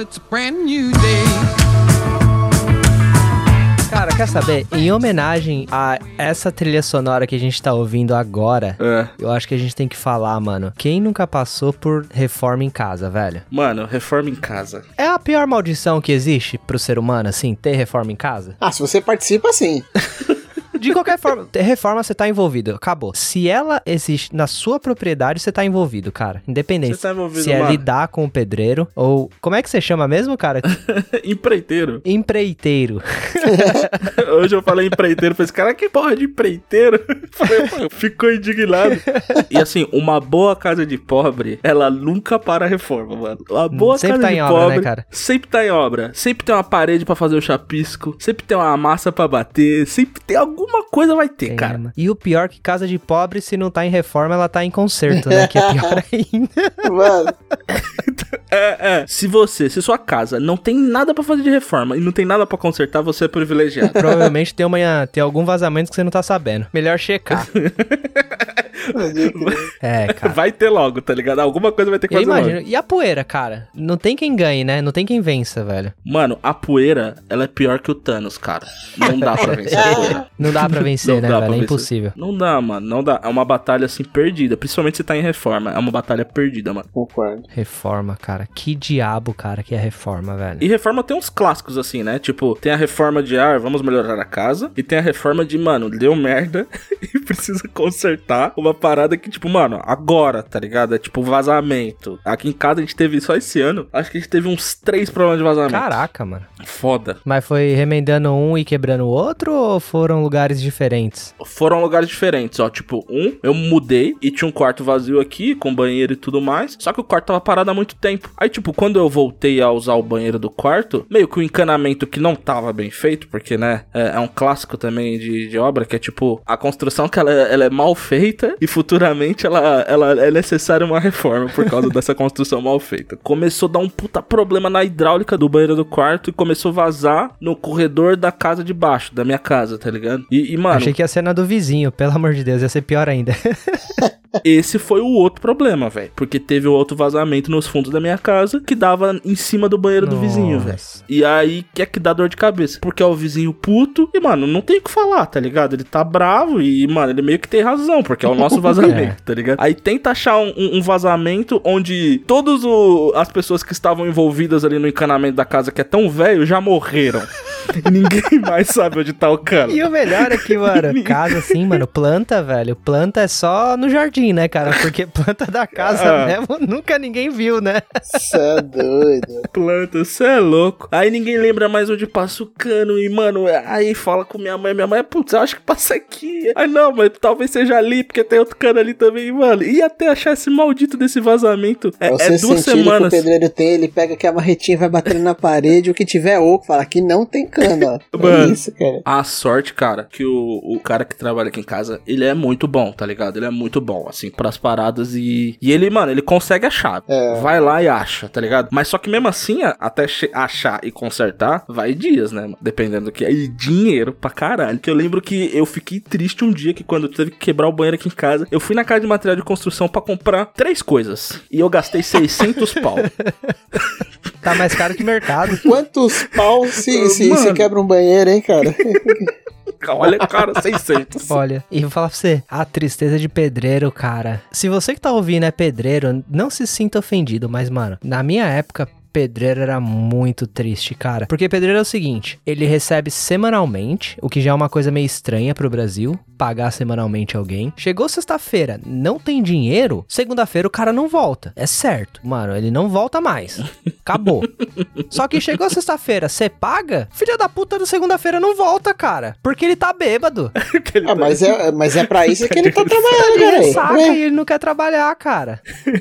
it's a brand new day. Cara, quer saber? Em homenagem a essa trilha sonora que a gente tá ouvindo agora, É. eu acho que a gente tem que falar, mano. Quem nunca passou por reforma em casa, velho? Mano, reforma em casa. É a pior maldição que existe pro ser humano, assim, ter reforma em casa? Ah, se você participa, sim. De qualquer forma, ter reforma você tá envolvido, acabou. Se ela existe na sua propriedade, você tá envolvido, cara. Independente. Você tá envolvido, se é mano. lidar com o pedreiro ou. Como é que você chama mesmo, cara? Empreiteiro. Empreiteiro. Hoje eu falei empreiteiro, falei, cara, que porra de empreiteiro? Ficou indignado. E assim, uma boa casa de pobre, ela nunca para a reforma, mano. Uma boa sempre casa tá de em obra, pobre né, cara? sempre tá em obra. Sempre tem uma parede pra fazer o chapisco, sempre tem uma massa pra bater, sempre tem alguma coisa vai ter, Tem, cara. né, mano? E o pior que casa de pobre, se não tá em reforma, ela tá em conserto, né? Que é pior ainda. Mano, É, é. Se você, se sua casa não tem nada pra fazer de reforma e não tem nada pra consertar, você é privilegiado. Provavelmente tem, uma, tem algum vazamento que você não tá sabendo. Melhor checar. É, cara. Vai ter logo, tá ligado? Alguma coisa vai ter que Eu fazer logo. E a poeira, cara? Não tem quem ganhe, né? Não tem quem vença, velho. Mano, a poeira, ela é pior que o Thanos, cara. Não dá pra vencer a poeira. Não dá pra vencer, Não né, dá pra velho? É vencer. impossível. Não dá, mano. Não dá. É uma batalha, assim, perdida. Principalmente se tá em reforma. É uma batalha perdida, mano. concordo. Reforma, cara. Que diabo, cara, que é reforma, velho. E reforma tem uns clássicos, assim, né? Tipo, tem a reforma de, ah, vamos melhorar a casa. E tem a reforma de, mano, deu merda e precisa consertar uma parada que, tipo, mano, agora, tá ligado? É tipo vazamento. Aqui em casa a gente teve só esse ano. Acho que a gente teve uns três problemas de vazamento. Caraca, mano. Foda. Mas foi remendando um e quebrando o outro ou foram lugares diferentes? Foram lugares diferentes, ó. Tipo, um, eu mudei e tinha um quarto vazio aqui, com banheiro e tudo mais. Só que o quarto tava parado há muito tempo. Aí, tipo, quando eu voltei a usar o banheiro do quarto, meio que o encanamento que não tava bem feito, porque, né, é, é um clássico também de, de obra, que é tipo, a construção que ela, é- ela é mal feita e futuramente ela, ela é necessária uma reforma por causa dessa construção mal feita. Começou a dar um puta problema na hidráulica do banheiro do quarto e começou a vazar no corredor da casa de baixo, da minha casa, tá ligado? E, e mano, Achei que ia ser na do vizinho, pelo amor de Deus, ia ser pior ainda. esse foi o outro problema, velho. Porque teve um outro vazamento nos fundos da minha casa que dava em cima do banheiro do vizinho, velho. Nossa. E aí que é que dá dor de cabeça. Porque é o vizinho puto e, mano, não tem o que falar, tá ligado? Ele tá bravo e, mano, ele meio que tem razão, porque é o nosso vazamento, tá ligado? Aí tenta achar um, um- vazamento onde todas as pessoas que estavam envolvidas ali no encanamento da casa, que é tão velho, já morreram. E ninguém mais sabe onde tá o cano. E o melhor é que, mano, casa assim, mano, planta, velho. Planta é só no jardim, né, cara? Porque planta da casa Ah. mesmo nunca ninguém viu, né? Cê é doido. planta, você é louco. Aí ninguém lembra mais onde passa o cano. E, mano, aí fala com minha mãe. Minha mãe, putz, eu acho que passa aqui. Aí não, mas talvez seja ali, porque tem outro cano ali também, mano. E até achar esse maldito desse vazamento. É, Você é duas sentindo que o semanas. pedreiro tem, ele pega aqui a marretinha e vai batendo na parede, o que tiver oco, fala que não tem cano, ó. É Mano. isso, cara. A sorte, cara, que o, o cara que trabalha aqui em casa, ele é muito bom, tá ligado? Ele é muito bom, assim, pras paradas e. E ele, mano, ele consegue achar. É. Vai lá e acha, tá ligado? Mas só que mesmo assim, até che- achar e consertar, vai dias, né? mano? Dependendo do que. é. E dinheiro pra caralho. Que eu lembro que eu fiquei triste um dia que quando teve que quebrar o banheiro aqui em casa, eu fui na casa de material de construção pra comprar três coisas. E eu gastei 600 pau. Tá mais caro que mercado. Quantos pau se, se, Mano. Se quebra um banheiro, hein, cara? Olha, cara, 600. Olha, e vou falar pra você, a tristeza de pedreiro, cara. Se você que tá ouvindo é pedreiro, não se sinta ofendido, mas, mano, na minha época, pedreiro era muito triste, cara. Porque pedreiro é o seguinte, ele recebe semanalmente, o que já é uma coisa meio estranha pro Brasil, pagar semanalmente alguém. Chegou sexta-feira, não tem dinheiro, segunda-feira o cara não volta. É certo. Mano, ele não volta mais. Acabou. Só que chegou sexta-feira, você paga? Filha da puta do segunda-feira não volta, cara. Porque ele tá bêbado. Ah, mas é, mas é pra isso que ele tá Tá trabalhando, de cara. ressaca e ele não quer trabalhar, cara.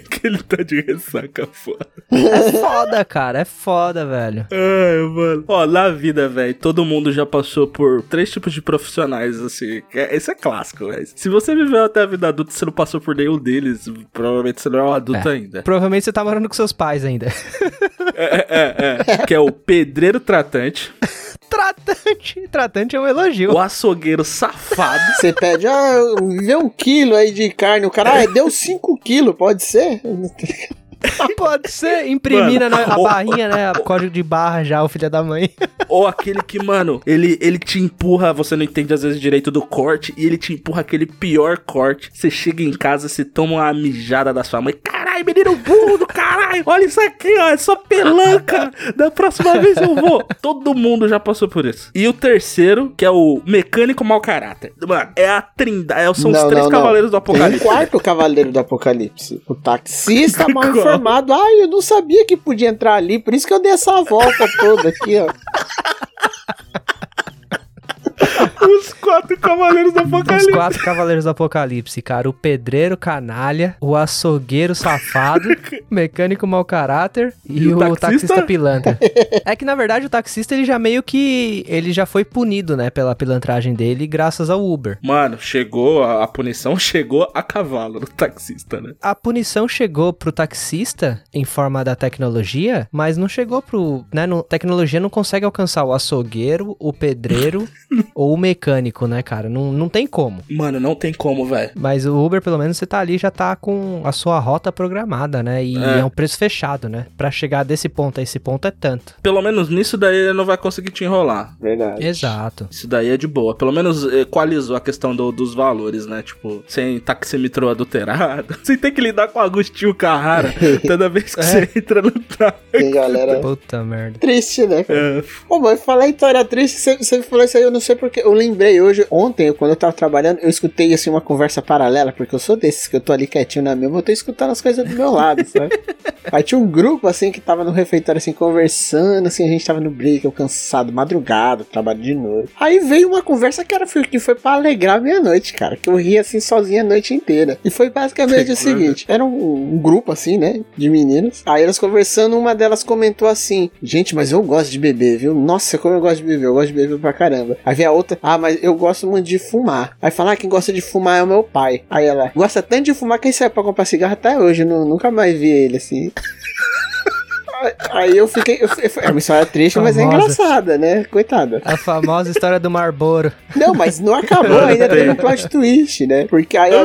que ele tá de ressaca foda. É foda, cara. É foda, velho. Ai, mano. Ó, na vida, velho, todo mundo já passou por três tipos de profissionais, assim. É- Esse é clássico, velho. Se você viveu até a vida adulta e você não passou por nenhum deles, provavelmente você não é um adulto É. ainda. Provavelmente você tá morando com seus pais ainda. É, é, é. que é o pedreiro tratante, Tratante. Tratante é um elogio. o açougueiro safado. Você pede, ah, vê um quilo aí de carne. O cara, ah, deu 5 quilos, pode ser? Pode ser, imprimir Mano, né, a o- barrinha, né? O código de barra já, o filho da mãe. Ou aquele que, mano, ele, ele te empurra, você não entende às vezes direito do corte, e ele te empurra aquele pior corte. Você chega em casa, você toma uma mijada da sua mãe. Caralho, menino burro do caralho! Olha isso aqui, ó, é só pelanca! Da próxima vez eu vou. Todo mundo já passou por isso. E o terceiro, que é o mecânico mau caráter. Mano, é a trindade, é- são os Não, três não, não. cavaleiros do Tem um apocalipse. quarto cavaleiro do apocalipse. O taxista mal? Informado. Ai, eu não sabia que podia entrar ali, por isso que eu dei essa volta toda aqui, ó. Os quatro cavaleiros do Os apocalipse. quatro cavaleiros do apocalipse, cara. O pedreiro canalha, o açougueiro safado, o mecânico mau caráter e, E o o, taxista? taxista? pilantra. é que, na verdade, o taxista, ele já meio que... Ele já foi punido, né, pela pilantragem dele, graças ao Uber. Mano, chegou, a, a punição chegou a cavalo do taxista, né? A punição chegou pro taxista em forma da tecnologia, mas não chegou pro. Né, no- tecnologia não consegue alcançar o açougueiro, o pedreiro ou o mecânico, né, cara? Não, não tem como. Mano, não tem como, velho. Mas o Uber, pelo menos, você tá ali já tá com a sua rota programada, né? E É. é, um preço fechado, né? Pra chegar desse ponto a esse ponto é tanto. Pelo menos nisso daí ele não vai conseguir te enrolar. Verdade. Exato. Isso daí é de boa. Pelo menos equalizou a questão do- dos valores, né? Tipo, sem taximetrô adulterado. Sem ter que lidar com Agostinho Carrara toda vez que É. você entra no tá. Tem galera Puta merda. triste, né? cara? É, Ô, mas falar em história triste, você, você falou isso aí, eu não sei porque. Eu lembrei hoje, ontem, quando eu tava trabalhando, eu escutei assim uma conversa paralela, porque eu sou desses que eu tô ali quietinho na minha, eu tô escutando as coisas do meu lado, sabe? aí tinha um grupo assim que tava no refeitório assim, conversando, assim, a gente tava no break, eu cansado, madrugada, trabalho de noite. Aí veio uma conversa que era que foi pra alegrar a minha noite, cara. Que eu ria assim sozinha a noite inteira. E foi basicamente o seguinte: era um, um grupo assim, né? De meninas. Aí elas conversando, uma delas comentou assim: Gente, mas eu gosto de beber, viu? Nossa, como eu gosto de beber, eu gosto de beber pra caramba. Aí vem a outra, ah, mas eu gosto muito de fumar. Aí fala, ah, quem gosta de fumar é o meu pai. Aí ela, gosta tanto de fumar que ele sai pra comprar cigarro até hoje. eu nu- nunca mais vi ele assim. Aí- eu fiquei. eu- eu- é uma história triste, mas é Famosa. engraçada, né? Coitada. A famosa história do Marlboro. Não, mas não acabou, ainda teve um plot twist, né? Porque aí a,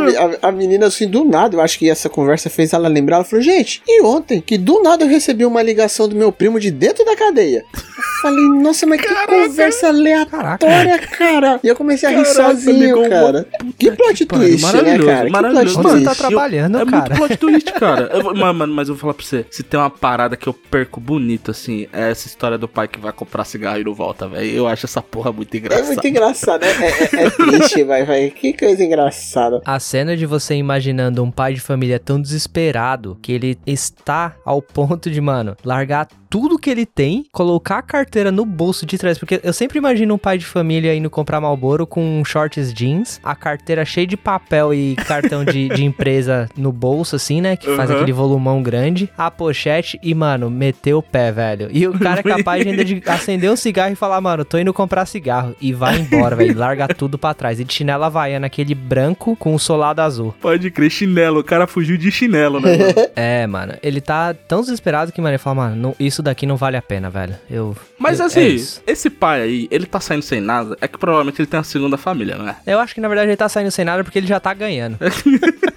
a- a menina, assim, do nada, eu acho que essa conversa fez ela lembrar, ela falou, gente, e ontem, que do nada eu recebi uma ligação do meu primo de dentro da cadeia. Eu falei, nossa, mas que conversa aleatória, cara. E eu comecei a rir Caraca, sozinho, cara. Que plot pariu, twist, né, maravilhoso, cara? Que maravilhoso. plot Onde você twist. tá trabalhando, é cara? muito plot twist, cara. Eu mano, mas eu vou falar pra você: se tem uma parada que eu perco bonito, assim, é essa história do pai que vai comprar cigarro e não volta, velho. Eu acho essa porra muito É engraçada. muito engraçado, é, é, é triste, vai, vai. Que coisa engraçada. A cena de você imaginando um pai de família tão desesperado que ele está ao ponto de, mano, largar tudo que ele tem, colocar a carteira no bolso de trás. Porque eu sempre imagino um pai de família indo comprar Malboro com shorts jeans, a carteira cheia de papel e cartão de, de empresa no bolso, assim, né? Que faz Uhum. aquele volumão grande, a pochete e, mano, meteu o pé, velho. E o cara é capaz de ainda de acender um cigarro e falar, mano, tô indo comprar cigarro. E vai embora, velho. Larga tudo pra trás. E de chinela havaiana, aquele branco com o solado azul. Pode crer, chinelo. O cara fugiu de chinelo, né? mano? É, mano. Ele tá tão desesperado que, mano, ele fala, mano, não- isso daqui não vale a pena, velho. Eu. Mas eu- assim, é esse pai aí, ele tá saindo sem nada, é que provavelmente ele tem uma segunda família, não é? Eu acho que na verdade ele tá saindo sem nada porque ele já tá ganhando.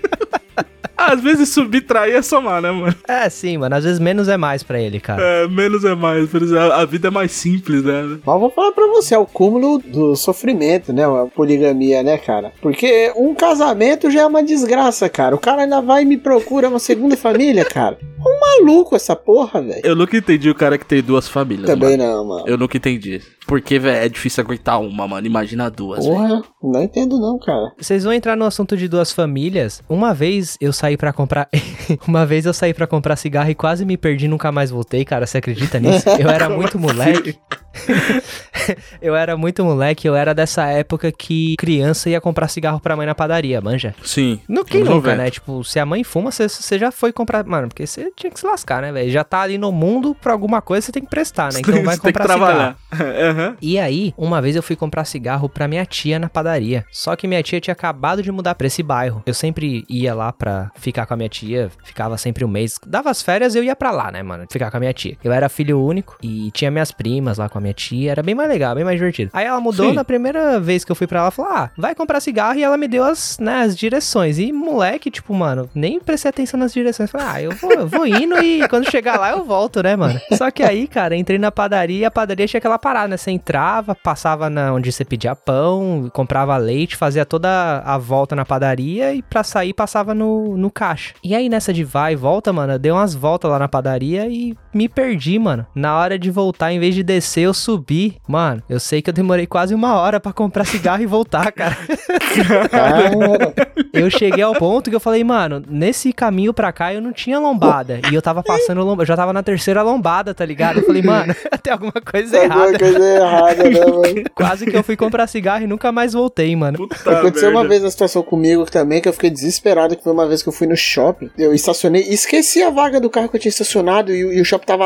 Às vezes subtrair é somar, né, mano? É, sim, mano. Às vezes menos é mais pra ele, cara. É, menos é mais. Por exemplo, a vida é mais simples, né? Mas eu vou falar pra você, é o cúmulo do sofrimento, né? A poligamia, né, cara? Porque um casamento já é uma desgraça, cara. O cara ainda vai e me procura uma segunda família, cara. Um maluco essa porra, velho. Eu nunca entendi o cara que tem duas famílias, Também mano. não, mano. Eu nunca entendi. Porque, velho, é difícil aguentar uma, mano. Imagina duas. Porra, não entendo não, cara. Vocês vão entrar no assunto de duas famílias. Uma vez eu saí pra comprar. Uma vez eu saí pra comprar cigarro e quase me perdi e nunca mais voltei, cara. Você acredita nisso? Eu era muito moleque. eu era muito moleque, eu era dessa época que criança ia comprar cigarro pra mãe na padaria, manja. Sim. No que nunca, 90. né? Tipo, se a mãe fuma, você- você já foi comprar. Mano, porque você tinha que se lascar, né, velho? Já tá ali no mundo pra alguma coisa, você tem que prestar, né? Então vai Você tem que comprar cigarro. trabalhar. Aham. E aí, uma vez eu fui comprar cigarro pra minha tia na padaria. Só que minha tia tinha acabado de mudar pra esse bairro. Eu sempre ia lá pra ficar com a minha tia, ficava sempre um mês. Dava as férias, eu ia pra lá, né, mano? Ficar com a minha tia. Eu era filho único e tinha minhas primas lá com a minha tia. Era bem mais legal, bem mais divertido. Aí ela mudou Sim. na primeira vez que eu fui pra ela, falou: "Ah, vai comprar cigarro" e ela me deu as, né, as direções. E moleque, tipo, mano, nem prestei atenção nas direções. Falei: "Ah, eu vou, eu vou indo e quando chegar lá eu volto, né, mano?" Só que aí, cara, entrei na padaria, e a padaria tinha aquela parada, né? Você entrava, passava na onde você pedia pão, comprava leite, fazia toda a volta na padaria e pra sair passava no, no caixa. E aí nessa de vai e volta, mano, eu dei umas voltas lá na padaria e me perdi, mano. Na hora de voltar, em vez de descer, eu subi. Mano, eu sei que eu demorei quase uma hora pra comprar cigarro e voltar, cara. Eu cheguei ao ponto que eu falei, mano, nesse caminho pra cá eu não tinha lombada. E eu tava passando lombada, eu já tava na terceira lombada, tá ligado? Eu falei, mano, tem alguma coisa alguma errada. coisa errada, né, mano? Quase que eu fui comprar cigarro e nunca mais voltei, mano. Puta Aconteceu uma merda. vez uma situação comigo também que eu fiquei desesperado, que foi uma vez que eu fui no shopping. Eu estacionei, esqueci a vaga do carro que eu tinha estacionado e, o- e o shopping tava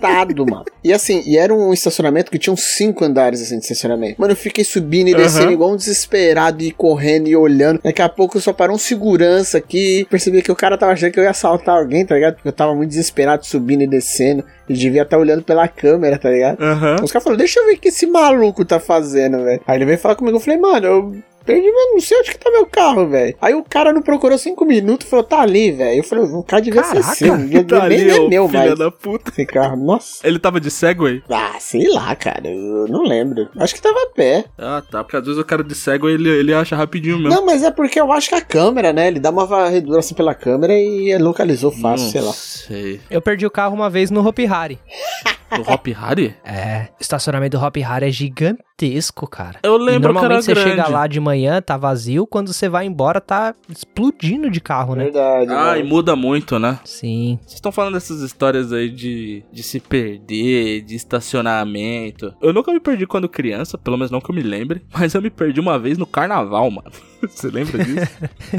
lotado, mano. E assim, e era um estacionamento que tinha uns cinco andares assim de estacionamento. Mano, eu fiquei subindo e descendo Aham. igual um desesperado e correndo e olhando. Daqui a pouco só parou um segurança aqui. Percebi que o cara tava achando que eu ia assaltar alguém, tá ligado? Porque eu tava muito desesperado subindo e descendo. E devia estar olhando pela câmera, tá ligado? Aham. Os caras falaram, deixa eu ver o que esse maluco tá fazendo, velho. Aí ele veio falar comigo, eu falei, mano, eu perdi, mas não sei onde que tá meu carro, velho. Aí o cara não procurou cinco minutos e falou, tá ali, velho. Eu falei, o cara devia ser Caraca, seu. Devia, Tá nem ali, é meu, filha da puta. Esse carro, nossa. Ele tava de Segway? Ah, sei lá, cara. Eu não lembro. Acho que tava a pé. Ah, tá. Porque às vezes o cara de Segway, ele, ele acha rapidinho mesmo. Não, mas é porque eu acho que a câmera, né? Ele dá uma varredura assim pela câmera e localizou fácil, Não sei lá. sei. Eu perdi o carro uma vez no Hopi Hari. No Hop Harry? É, o estacionamento do Hopi Hari é gigantesco, cara. Eu lembro que era normalmente você grande. chega lá de manhã, tá vazio, quando você vai embora tá explodindo de carro, né? Verdade. Ah, e muda muito, né? Sim. Vocês estão falando dessas histórias aí de, de se perder, de estacionamento. Eu nunca me perdi quando criança, pelo menos não que eu me lembre, mas eu me perdi uma vez no carnaval, mano. Você lembra disso?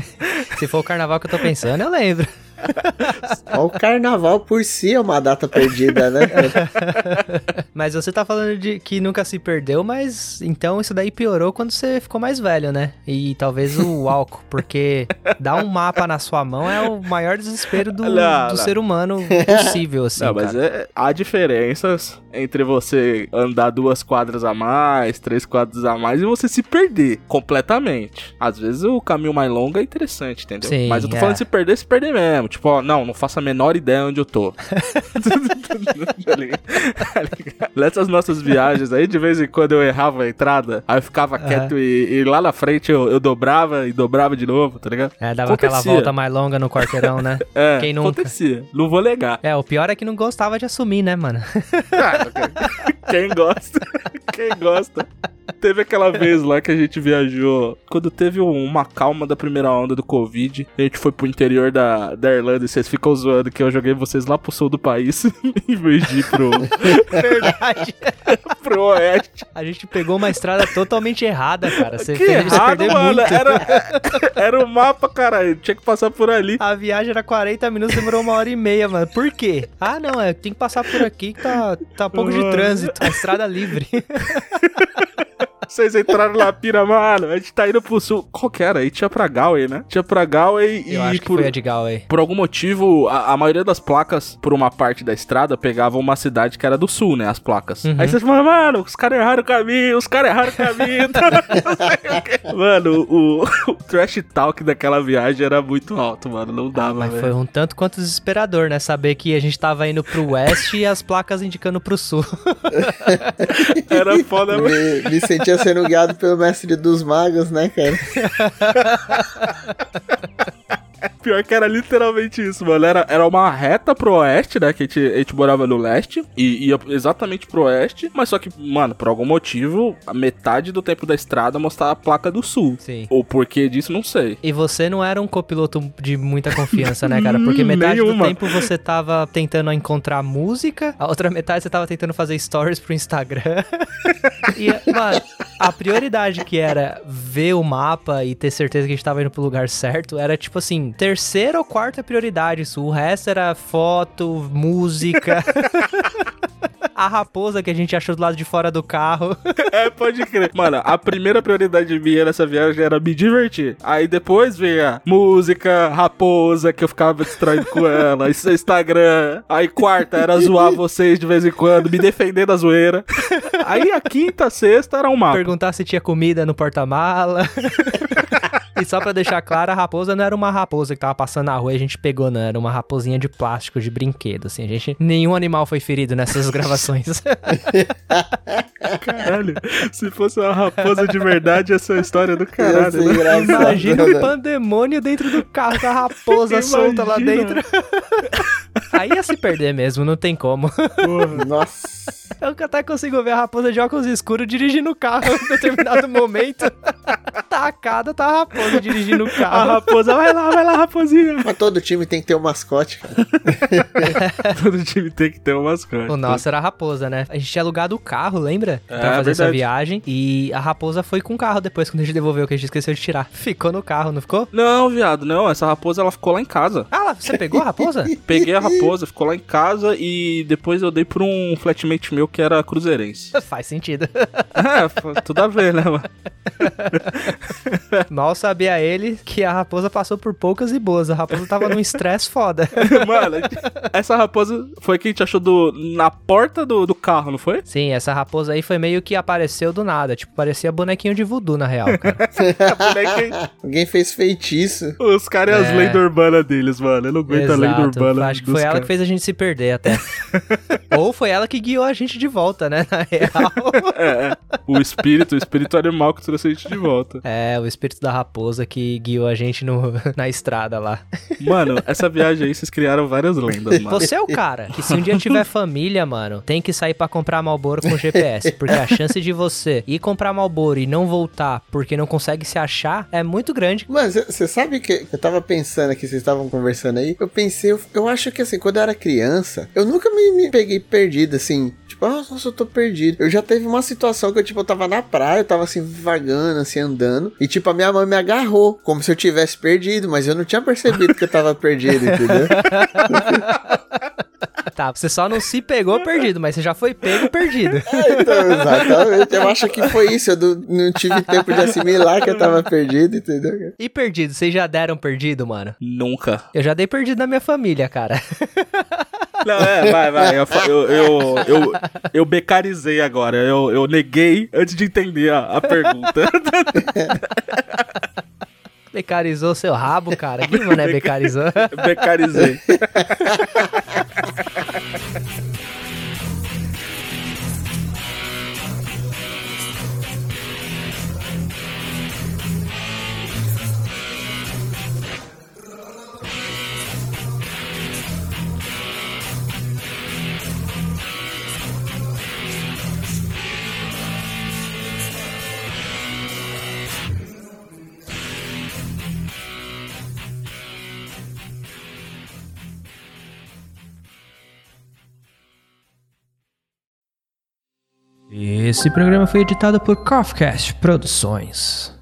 Se for o carnaval que eu tô pensando, eu lembro. Ó, o carnaval por si é uma data perdida, né? Mas você tá falando de que nunca se perdeu, mas então isso daí piorou quando você ficou mais velho, né? E talvez o álcool, porque dar um mapa na sua mão é o maior desespero do, Não, do não. ser humano possível, assim. não, mas cara. é, há diferenças entre você andar duas quadras a mais, três quadras a mais e você se perder completamente. Às vezes o caminho mais longo é interessante, entendeu? Sim, mas eu tô é. falando de se perder, se perder mesmo. Tipo, ó, não, não faço a menor ideia onde eu tô. Nessas nossas viagens aí, de vez em quando eu errava a entrada, aí eu ficava Aham. quieto e, e lá na frente eu, eu dobrava e dobrava de novo, tá ligado? É, dava aquela Acontecia. volta mais longa no quarteirão, né? É, Quem nunca? acontecia. Não vou negar. É, o pior é que não gostava de assumir, né, mano? Quem gosta? Quem gosta? Teve aquela vez lá que a gente viajou. Quando teve uma calma da primeira onda do Covid, a gente foi pro interior da, da Irlanda e vocês ficam zoando que eu joguei vocês lá pro sul do país em vez de ir pro, Verdade. pro oeste. A gente pegou uma estrada totalmente errada, cara. Você que fez errado, mano. muito. Era, era o mapa, caralho. Tinha que passar por ali. A viagem era 40 minutos, demorou uma hora e meia, mano. Por quê? Ah, não, é, tem que passar por aqui que tá, tá pouco de trânsito, a estrada livre. Vocês entraram na pira, mano. A gente tá indo pro sul. Qual que era? Aí tinha pra Galway, né? Tinha pra Galway e Eu acho que por... foi a de Galway. Por algum motivo, a, a maioria das placas, por uma parte da estrada, pegavam uma cidade que era do sul, né? As placas. Uhum. Aí vocês falam, mano, os caras erraram o caminho, os caras erraram o caminho. mano, o, o trash talk daquela viagem era muito alto, mano. Não dava, Mas velho. foi um tanto quanto desesperador, né? Saber que a gente tava indo pro oeste e as placas indicando pro sul. Era foda, mano. me, me sentia sendo guiado pelo mestre dos magos, né, cara? Pior que era literalmente isso, mano. Era, era uma reta pro oeste, né? Que a gente, a gente morava no leste. E ia exatamente pro oeste. Mas só que, mano, por algum motivo, a metade do tempo da estrada mostrava a placa do sul. Sim. O porquê disso, não sei. E você não era um copiloto de muita confiança, né, cara? Porque metade do tempo você tava tentando encontrar música, a outra metade você tava tentando fazer stories pro Instagram. e, mano, a prioridade que era ver o mapa e ter certeza que a gente tava indo pro lugar certo era tipo assim, terceira ou quarta prioridade isso. O resto era foto, música. A raposa que a gente achou do lado de fora do carro. É, pode crer. Mano, a primeira prioridade minha nessa viagem era me divertir. Aí depois veio música, raposa, que eu ficava distraído com ela, Instagram. Aí quarta era zoar vocês de vez em quando, me defender da zoeira. Aí a quinta, sexta era um mapa. Perguntar se tinha comida no porta-mala. E só pra deixar claro, a raposa não era uma raposa que tava passando na rua e a gente pegou, não. Era uma raposinha de plástico, de brinquedo, assim. A gente... Nenhum animal foi ferido nessas gravações. Caralho, se fosse uma raposa de verdade, essa é a história do caralho. Né? Imagina né? o pandemônio dentro do carro com a raposa solta lá dentro. Aí ia se perder mesmo, não tem como. Porra. Nossa. Eu até consigo ver a raposa de óculos escuros dirigindo o carro em determinado momento. Tacada, tá a raposa dirigindo o A carro. raposa, vai lá, vai lá, raposinha. Mas todo time tem que ter um mascote, cara. Todo time tem que ter um mascote. O nosso era a raposa, né? A gente tinha alugado o carro, lembra? É, pra fazer essa viagem. E a raposa foi com o carro depois, quando a gente devolveu, que a gente esqueceu de tirar. Ficou no carro, não ficou? Não, viado, não. Essa raposa, ela ficou lá em casa. Ah, lá, você pegou a raposa? Peguei a raposa, ficou lá em casa e depois eu dei pra um flatmate meu que era cruzeirense. Faz sentido. É, tudo a ver, né, mano? Mal sabia ele que a raposa passou por poucas e boas. A raposa tava num estresse foda. Mano, essa raposa foi que a gente achou do, na porta do, do carro, não foi? Sim, essa raposa aí foi meio que apareceu do nada. Tipo, parecia bonequinho de voodoo, na real, cara. Boneca- Alguém fez feitiço. Os caras e as É. lendas urbanas deles, mano. Eu não aguento a lenda Exato. urbana. Acho que foi ela que fez a gente se perder até. Ou foi ela que guiou a gente de volta, né? Na real. É, é. O espírito, o espírito animal que trouxe a gente de volta. É, o espírito da raposa que guiou a gente no, na estrada lá. Mano, essa viagem aí, vocês criaram várias lendas, mano. Você é o cara que se um dia tiver família, mano, tem que sair pra comprar Malboro com GPS. Porque a chance de você ir comprar Malboro e não voltar porque não consegue se achar é muito grande. Mano, você sabe que eu tava pensando aqui, vocês estavam conversando aí. Eu pensei, eu, eu acho que assim, quando eu era criança, eu nunca me, me peguei perdido, assim. Tipo, ah, nossa, eu tô perdido. Eu já teve uma situação que eu, tipo, eu tava na praia, eu tava assim, vagando, assim, andando. E, tipo, a minha mãe me agarrou, como se eu tivesse perdido, mas eu não tinha percebido que eu tava perdido, entendeu? Tá, você só não se pegou perdido, mas você já foi pego perdido. É, então, exatamente. Eu acho que foi isso. Eu não, não tive tempo de assimilar que eu tava perdido, entendeu? E perdido, vocês já deram perdido, mano? Nunca. Eu já dei perdido na minha família, cara. Não, é, vai, vai. Eu, eu, eu, eu, becarizei agora. Eu, eu neguei antes de entender a, a pergunta. Becarizou seu rabo, cara. Que mané becarizou? becarizei. Esse programa foi editado por Coffcast Produções.